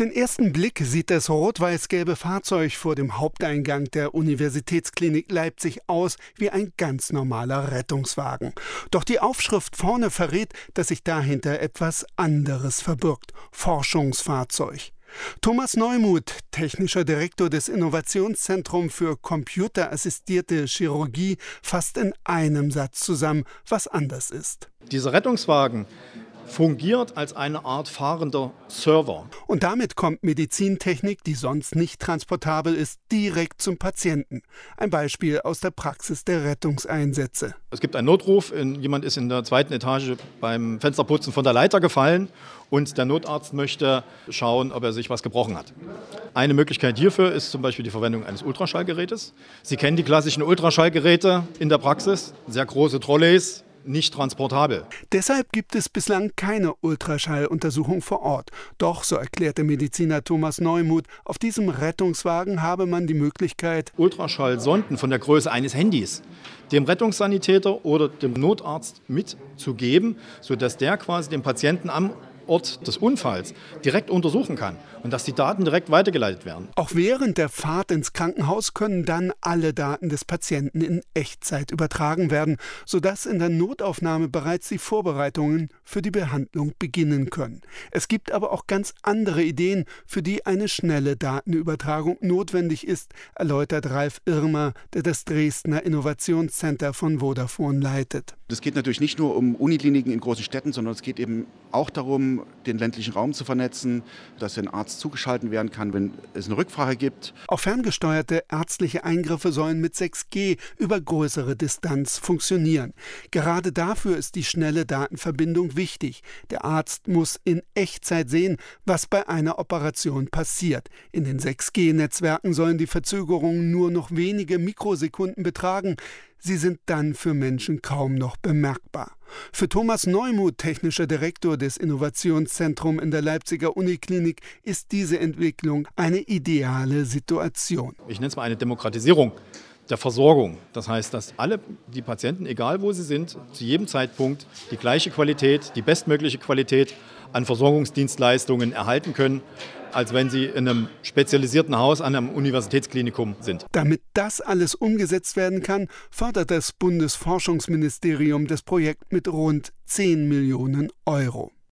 den ersten Blick sieht das rot-weiß-gelbe Fahrzeug vor dem Haupteingang der Universitätsklinik Leipzig aus wie ein ganz normaler Rettungswagen. Doch die Aufschrift vorne verrät, dass sich dahinter etwas anderes verbirgt. Forschungsfahrzeug. Thomas Neumuth, technischer Direktor des Innovationszentrums für computerassistierte Chirurgie, fasst in einem Satz zusammen, was anders ist. Dieser Rettungswagen fungiert als eine Art fahrender Server. Und damit kommt Medizintechnik, die sonst nicht transportabel ist, direkt zum Patienten. Ein Beispiel aus der Praxis der Rettungseinsätze. Es gibt einen Notruf, jemand ist in der zweiten Etage beim Fensterputzen von der Leiter gefallen und der Notarzt möchte schauen, ob er sich was gebrochen hat. Eine Möglichkeit hierfür ist zum Beispiel die Verwendung eines Ultraschallgerätes. Sie kennen die klassischen Ultraschallgeräte in der Praxis, sehr große Trolleys, nicht transportabel. Deshalb gibt es bislang keine Ultraschalluntersuchung vor Ort. Doch, so erklärte Mediziner Thomas Neumuth, auf diesem Rettungswagen habe man die Möglichkeit, Ultraschallsonden von der Größe eines Handys dem Rettungssanitäter oder dem Notarzt mitzugeben, sodass der quasi den Patienten am Ort des Unfalls direkt untersuchen kann und dass die Daten direkt weitergeleitet werden. Auch während der Fahrt ins Krankenhaus können dann alle Daten des Patienten in Echtzeit übertragen werden, sodass in der Notaufnahme bereits die Vorbereitungen für die Behandlung beginnen können. Es gibt aber auch ganz andere Ideen, für die eine schnelle Datenübertragung notwendig ist, erläutert Ralf Irmer, der das Dresdner Innovationscenter von Vodafone leitet. Es geht natürlich nicht nur um Unikliniken in großen Städten, sondern es geht eben auch darum, den ländlichen Raum zu vernetzen, dass ein Arzt zugeschaltet werden kann, wenn es eine Rückfrage gibt. Auch ferngesteuerte ärztliche Eingriffe sollen mit 6G über größere Distanz funktionieren. Gerade dafür ist die schnelle Datenverbindung wichtig. Der Arzt muss in Echtzeit sehen, was bei einer Operation passiert. In den 6G-Netzwerken sollen die Verzögerungen nur noch wenige Mikrosekunden betragen. Sie sind dann für Menschen kaum noch bemerkbar. Für Thomas Neumuth, technischer Direktor des Innovationszentrums in der Leipziger Uniklinik, ist diese Entwicklung eine ideale Situation. Ich nenne es mal eine Demokratisierung der Versorgung. Das heißt, dass alle die Patienten, egal wo sie sind, zu jedem Zeitpunkt die gleiche Qualität, die bestmögliche Qualität an Versorgungsdienstleistungen erhalten können, als wenn sie in einem spezialisierten Haus an einem Universitätsklinikum sind. Damit das alles umgesetzt werden kann, fördert das Bundesforschungsministerium das Projekt mit rund 10 Millionen Euro.